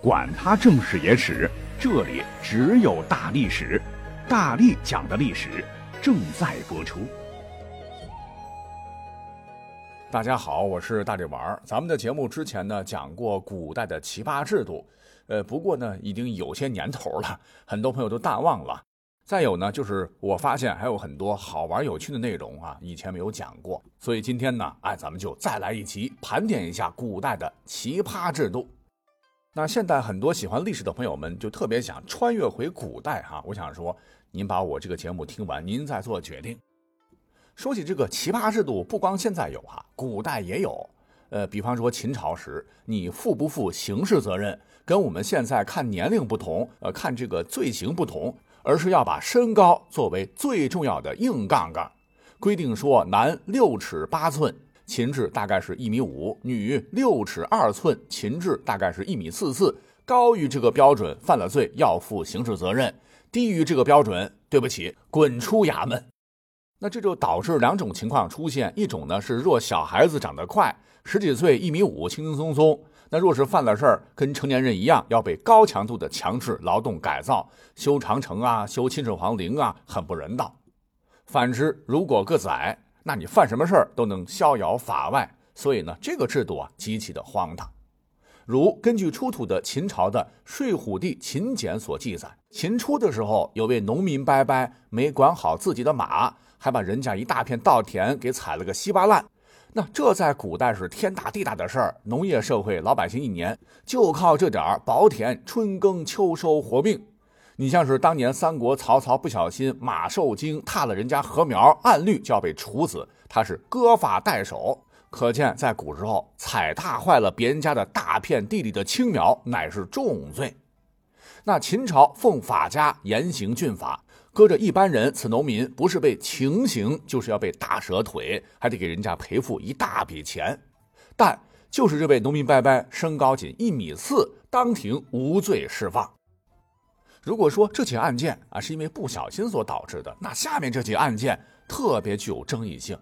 管他正史野史，这里只有大历史，大力讲的历史正在播出。大家好，我是大力丸儿。咱们的节目之前呢讲过古代的奇葩制度，呃，不过呢已经有些年头了，很多朋友都淡忘了。再有呢，就是我发现还有很多好玩有趣的内容啊，以前没有讲过，所以今天呢，哎，咱们就再来一集，盘点一下古代的奇葩制度。那现在很多喜欢历史的朋友们就特别想穿越回古代哈，我想说，您把我这个节目听完，您再做决定。说起这个奇葩制度，不光现在有哈，古代也有。呃，比方说秦朝时，你负不负刑事责任，跟我们现在看年龄不同，呃，看这个罪行不同，而是要把身高作为最重要的硬杠杠，规定说男六尺八寸。秦制大概是一米五，女六尺二寸；秦制大概是一米四四。高于这个标准，犯了罪要负刑事责任；低于这个标准，对不起，滚出衙门。那这就导致两种情况出现：一种呢是若小孩子长得快，十几岁一米五，轻轻松松；那若是犯了事儿，跟成年人一样，要被高强度的强制劳动改造，修长城啊，修秦始皇陵啊，很不人道。反之，如果个子矮，那你犯什么事儿都能逍遥法外，所以呢，这个制度啊极其的荒唐。如根据出土的秦朝的《睡虎地秦简》所记载，秦初的时候，有位农民伯伯没管好自己的马，还把人家一大片稻田给踩了个稀巴烂。那这在古代是天大地大的事儿，农业社会老百姓一年就靠这点儿薄田，春耕秋收活命。你像是当年三国曹操不小心马受惊踏了人家禾苗，按律就要被处死，他是割发代首。可见在古时候，踩踏坏了别人家的大片地里的青苗，乃是重罪。那秦朝奉法家严刑峻法，搁着一般人，此农民不是被情刑，就是要被打折腿，还得给人家赔付一大笔钱。但就是这位农民伯伯身高仅一米四，当庭无罪释放。如果说这起案件啊是因为不小心所导致的，那下面这起案件特别具有争议性。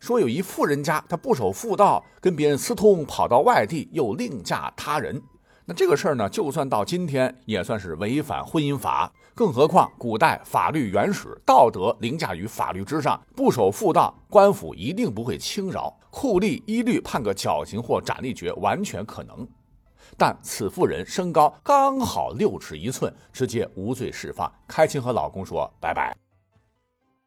说有一富人家，他不守妇道，跟别人私通，跑到外地又另嫁他人。那这个事儿呢，就算到今天也算是违反婚姻法。更何况古代法律原始，道德凌驾于法律之上，不守妇道，官府一定不会轻饶，酷吏一律判个绞刑或斩立决，完全可能。但此妇人身高刚好六尺一寸，直接无罪释放，开心和老公说拜拜。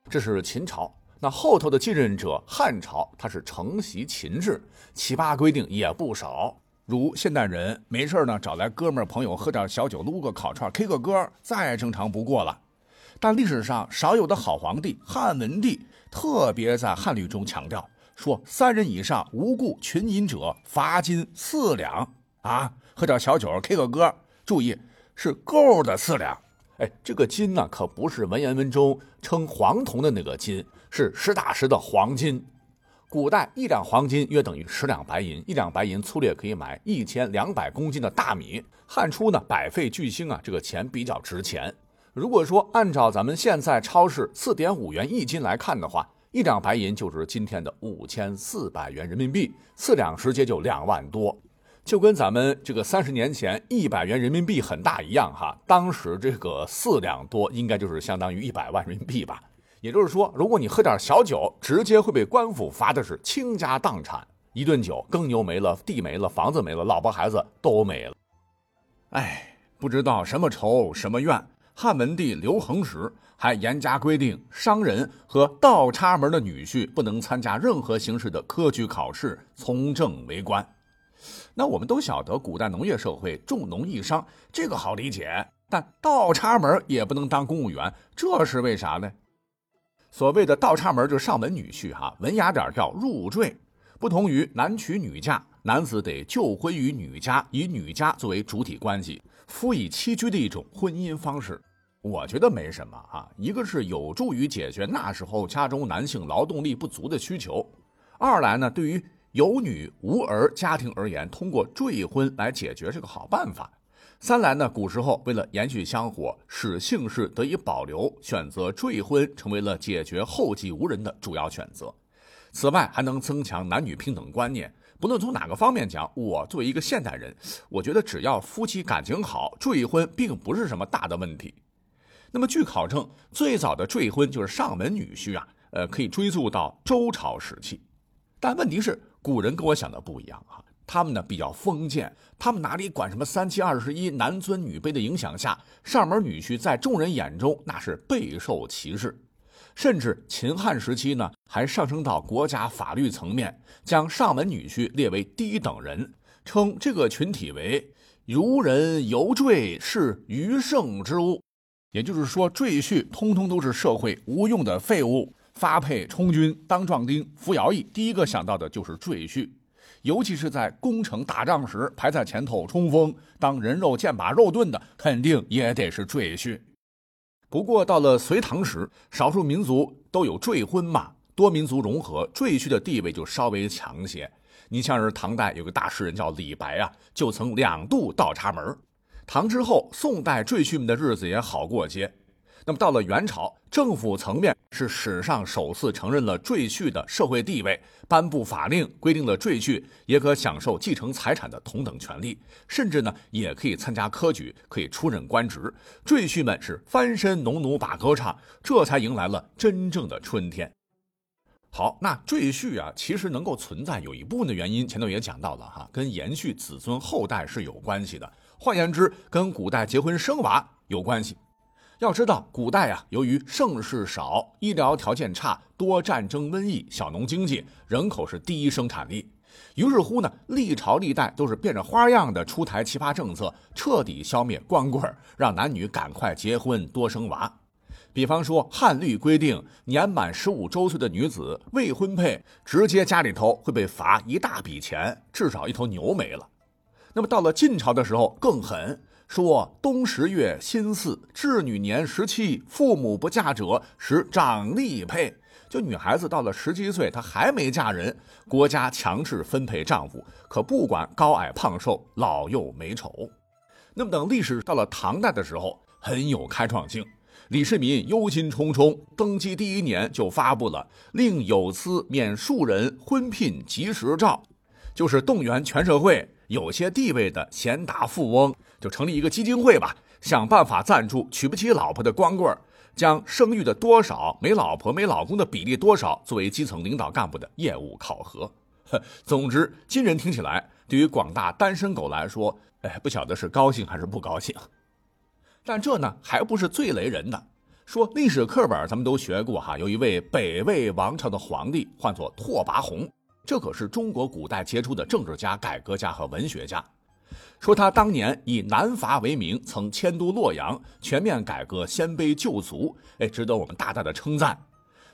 这是秦朝，那后头的继任者汉朝，它是承袭秦制，奇葩规定也不少。如现代人没事呢，找来哥们朋友喝点小酒，撸个烤串，K 个歌，再正常不过了。但历史上少有的好皇帝汉文帝，特别在汉律中强调说，三人以上无故群饮者，罚金四两。啊，喝点小酒，K 个歌，注意是够的四两。哎，这个金呢，可不是文言文中称黄铜的那个金，是实打实的黄金。古代一两黄金约等于十两白银，一两白银粗略可以买一千两百公斤的大米。汉初呢，百废俱兴啊，这个钱比较值钱。如果说按照咱们现在超市四点五元一斤来看的话，一两白银就是今天的五千四百元人民币，四两直接就两万多。就跟咱们这个三十年前一百元人民币很大一样哈，当时这个四两多应该就是相当于一百万人民币吧。也就是说，如果你喝点小酒，直接会被官府罚的是倾家荡产，一顿酒耕牛没了，地没了，房子没了，老婆孩子都没了。哎，不知道什么仇什么怨。汉文帝刘恒时还严加规定，商人和倒插门的女婿不能参加任何形式的科举考试，从政为官。那我们都晓得，古代农业社会重农抑商，这个好理解。但倒插门也不能当公务员，这是为啥呢？所谓的倒插门就是上门女婿，哈，文雅点叫入赘。不同于男娶女嫁，男子得就婚于女家，以女家作为主体关系，夫以妻居的一种婚姻方式。我觉得没什么哈，一个是有助于解决那时候家中男性劳动力不足的需求，二来呢，对于。有女无儿家庭而言，通过赘婚来解决是个好办法。三来呢，古时候为了延续香火，使姓氏得以保留，选择赘婚成为了解决后继无人的主要选择。此外，还能增强男女平等观念，不论从哪个方面讲，我作为一个现代人，我觉得只要夫妻感情好，坠婚并不是什么大的问题。那么据考证，最早的坠婚就是上门女婿啊，呃，可以追溯到周朝时期。但问题是，古人跟我想的不一样啊，他们呢比较封建，他们哪里管什么三七二十一、男尊女卑的影响下，上门女婿在众人眼中那是备受歧视。甚至秦汉时期呢，还上升到国家法律层面，将上门女婿列为低等人，称这个群体为“如人游赘，是余剩之物”。也就是说，赘婿通通都是社会无用的废物，发配充军当壮丁、服徭役，第一个想到的就是赘婿。尤其是在攻城打仗时排在前头冲锋、当人肉箭靶、肉盾的，肯定也得是赘婿。不过到了隋唐时，少数民族都有赘婚嘛，多民族融合，赘婿的地位就稍微强些。你像是唐代有个大诗人叫李白啊，就曾两度倒插门。唐之后，宋代赘婿们的日子也好过些。那么到了元朝，政府层面是史上首次承认了赘婿的社会地位，颁布法令规定了赘婿也可享受继承财产的同等权利，甚至呢也可以参加科举，可以出任官职。赘婿们是翻身农奴把歌唱，这才迎来了真正的春天。好，那赘婿啊，其实能够存在，有一部分的原因，前头也讲到了哈，跟延续子孙后代是有关系的。换言之，跟古代结婚生娃有关系。要知道，古代啊，由于盛世少，医疗条件差，多战争瘟疫，小农经济，人口是第一生产力。于是乎呢，历朝历代都是变着花样的出台奇葩政策，彻底消灭光棍，让男女赶快结婚多生娃。比方说，汉律规定，年满十五周岁的女子未婚配，直接家里头会被罚一大笔钱，至少一头牛没了。那么到了晋朝的时候更狠。说冬十月辛巳，至女年十七，父母不嫁者，使长吏配。就女孩子到了十七岁，她还没嫁人，国家强制分配丈夫，可不管高矮胖瘦、老幼美丑。那么等历史到了唐代的时候，很有开创性。李世民忧心忡忡，登基第一年就发布了令有司免庶人婚聘及时诏，就是动员全社会有些地位的贤达富翁。就成立一个基金会吧，想办法赞助娶不起老婆的光棍儿，将生育的多少、没老婆没老公的比例多少作为基层领导干部的业务考核。总之，今人听起来，对于广大单身狗来说，哎，不晓得是高兴还是不高兴。但这呢，还不是最雷人的。说历史课本咱们都学过哈，有一位北魏王朝的皇帝，唤作拓跋宏，这可是中国古代杰出的政治家、改革家和文学家。说他当年以南伐为名，曾迁都洛阳，全面改革鲜卑旧族，哎，值得我们大大的称赞。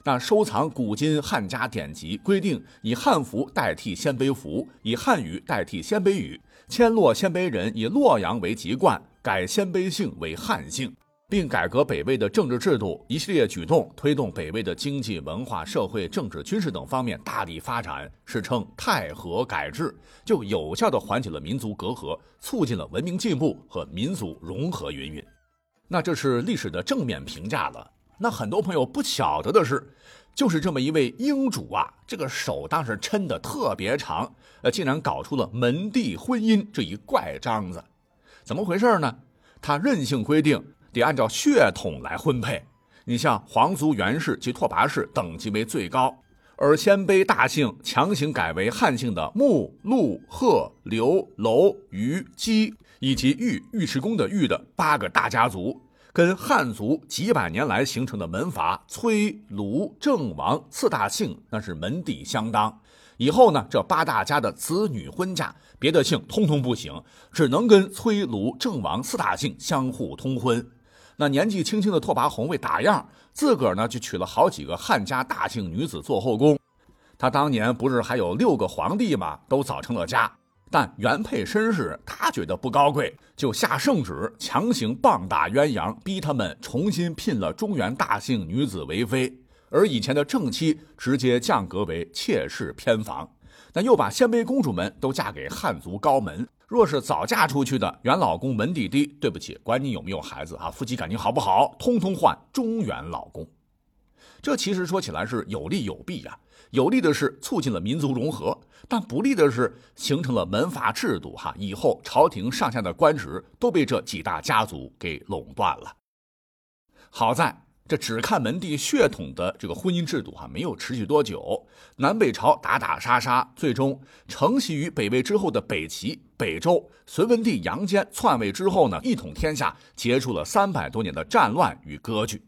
那收藏古今汉家典籍，规定以汉服代替鲜卑服，以汉语代替鲜卑语，迁洛鲜卑人以洛阳为籍贯，改鲜卑姓为汉姓。并改革北魏的政治制度，一系列举动推动北魏的经济、文化、社会、政治、军事等方面大力发展，史称太和改制，就有效地缓解了民族隔阂，促进了文明进步和民族融合。云云，那这是历史的正面评价了。那很多朋友不晓得的是，就是这么一位英主啊，这个手当时抻得特别长，呃，竟然搞出了门第婚姻这一怪章子，怎么回事呢？他任性规定。得按照血统来婚配，你像皇族元氏及拓跋氏等级为最高，而鲜卑大姓强行改为汉姓的穆、陆、贺、刘、楼、虞、姬以及尉尉迟恭的尉的八个大家族，跟汉族几百年来形成的门阀崔、卢、郑、王四大姓那是门第相当。以后呢，这八大家的子女婚嫁，别的姓通通不行，只能跟崔、卢、郑、王四大姓相互通婚。那年纪轻轻的拓跋宏为打样，自个儿呢就娶了好几个汉家大姓女子做后宫。他当年不是还有六个皇帝吗？都早成了家，但原配身世他觉得不高贵，就下圣旨强行棒打鸳鸯，逼他们重新聘了中原大姓女子为妃，而以前的正妻直接降格为妾室偏房。那又把鲜卑公主们都嫁给汉族高门。若是早嫁出去的原老公门第低，对不起，管你有没有孩子啊，夫妻感情好不好，通通换中原老公。这其实说起来是有利有弊呀。有利的是促进了民族融合，但不利的是形成了门阀制度。哈，以后朝廷上下的官职都被这几大家族给垄断了。好在这只看门第血统的这个婚姻制度哈，没有持续多久。南北朝打打杀杀，最终承袭于北魏之后的北齐、北周，隋文帝杨坚篡位之后呢，一统天下，结束了三百多年的战乱与割据。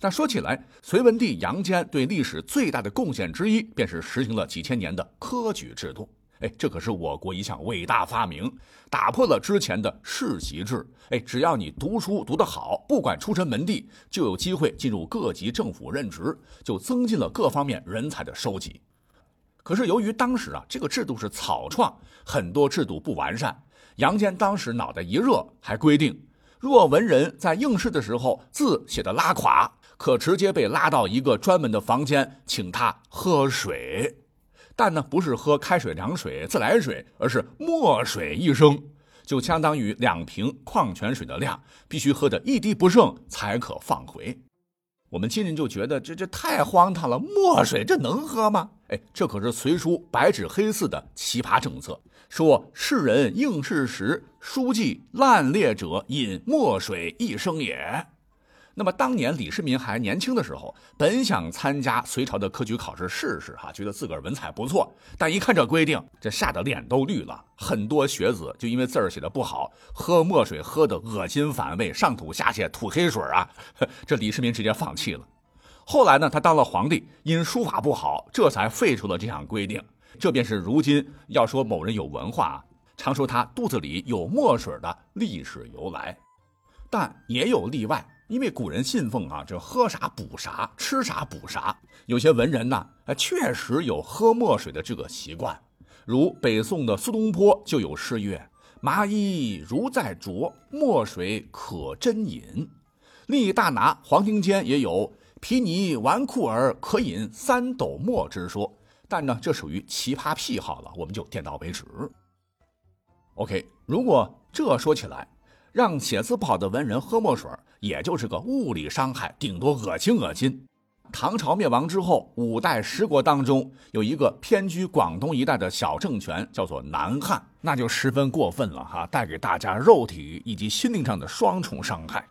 但说起来，隋文帝杨坚对历史最大的贡献之一，便是实行了几千年的科举制度。哎，这可是我国一项伟大发明，打破了之前的世袭制。哎，只要你读书读得好，不管出身门第，就有机会进入各级政府任职，就增进了各方面人才的收集。可是由于当时啊，这个制度是草创，很多制度不完善。杨坚当时脑袋一热，还规定，若文人在应试的时候字写的拉垮。可直接被拉到一个专门的房间，请他喝水，但呢不是喝开水、凉水、自来水，而是墨水一升，就相当于两瓶矿泉水的量，必须喝的一滴不剩才可放回。我们今人就觉得这这太荒唐了，墨水这能喝吗？哎，这可是隋书白纸黑字的奇葩政策，说世人应试时，书记烂劣者饮墨水一升也。那么当年李世民还年轻的时候，本想参加隋朝的科举考试试试，哈，觉得自个儿文采不错，但一看这规定，这吓得脸都绿了。很多学子就因为字儿写的不好，喝墨水喝的恶心反胃，上吐下泻，吐黑水啊，这李世民直接放弃了。后来呢，他当了皇帝，因书法不好，这才废除了这项规定。这便是如今要说某人有文化，常说他肚子里有墨水的历史由来。但也有例外。因为古人信奉啊，这喝啥补啥，吃啥补啥。有些文人呢，确实有喝墨水的这个习惯。如北宋的苏东坡就有诗曰：“麻衣如在着，墨水可斟饮。”另一大拿黄庭坚也有“皮泥纨绔儿可饮三斗墨”之说。但呢，这属于奇葩癖好了，我们就点到为止。OK，如果这说起来。让写字不好的文人喝墨水，也就是个物理伤害，顶多恶心恶心。唐朝灭亡之后，五代十国当中有一个偏居广东一带的小政权，叫做南汉，那就十分过分了哈，带给大家肉体以及心灵上的双重伤害。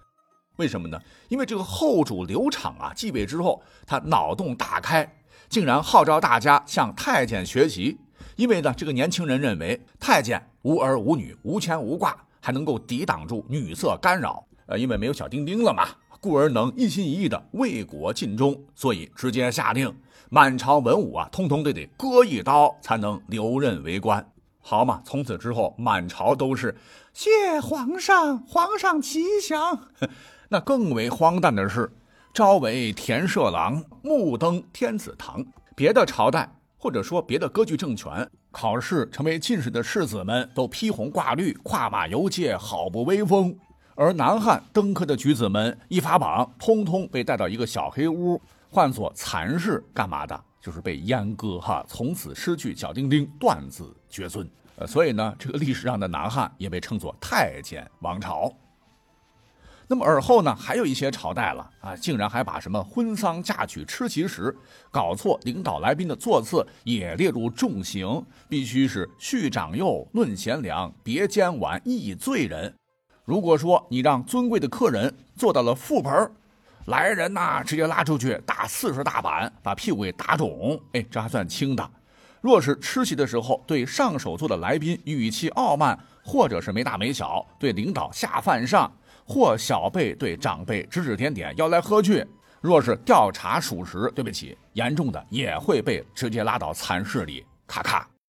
为什么呢？因为这个后主刘昶啊继位之后，他脑洞大开，竟然号召大家向太监学习。因为呢，这个年轻人认为太监无儿无女，无牵无挂。还能够抵挡住女色干扰，呃，因为没有小丁丁了嘛，故而能一心一意的为国尽忠，所以直接下令，满朝文武啊，通通都得割一刀才能留任为官。好嘛，从此之后，满朝都是谢皇上，皇上吉祥。那更为荒诞的是，朝为田舍郎，暮登天子堂。别的朝代。或者说，别的割据政权考试成为进士的士子们都披红挂绿、跨马游街，好不威风；而南汉登科的举子们一发榜，通通被带到一个小黑屋，唤作蚕室，干嘛的？就是被阉割哈，从此失去小丁丁，断子绝孙。呃，所以呢，这个历史上的南汉也被称作太监王朝。那么而后呢，还有一些朝代了啊，竟然还把什么婚丧嫁娶、吃席时搞错领导来宾的座次也列入重刑，必须是叙长幼、论贤良、别监晚、议罪人。如果说你让尊贵的客人坐到了副盆来人呐，直接拉出去打四十大板，把屁股给打肿，哎，这还算轻的。若是吃席的时候对上手座的来宾语气傲慢，或者是没大没小对领导下犯上。或小辈对长辈指指点点，要来喝去。若是调查属实，对不起，严重的也会被直接拉到蚕室里，咔咔。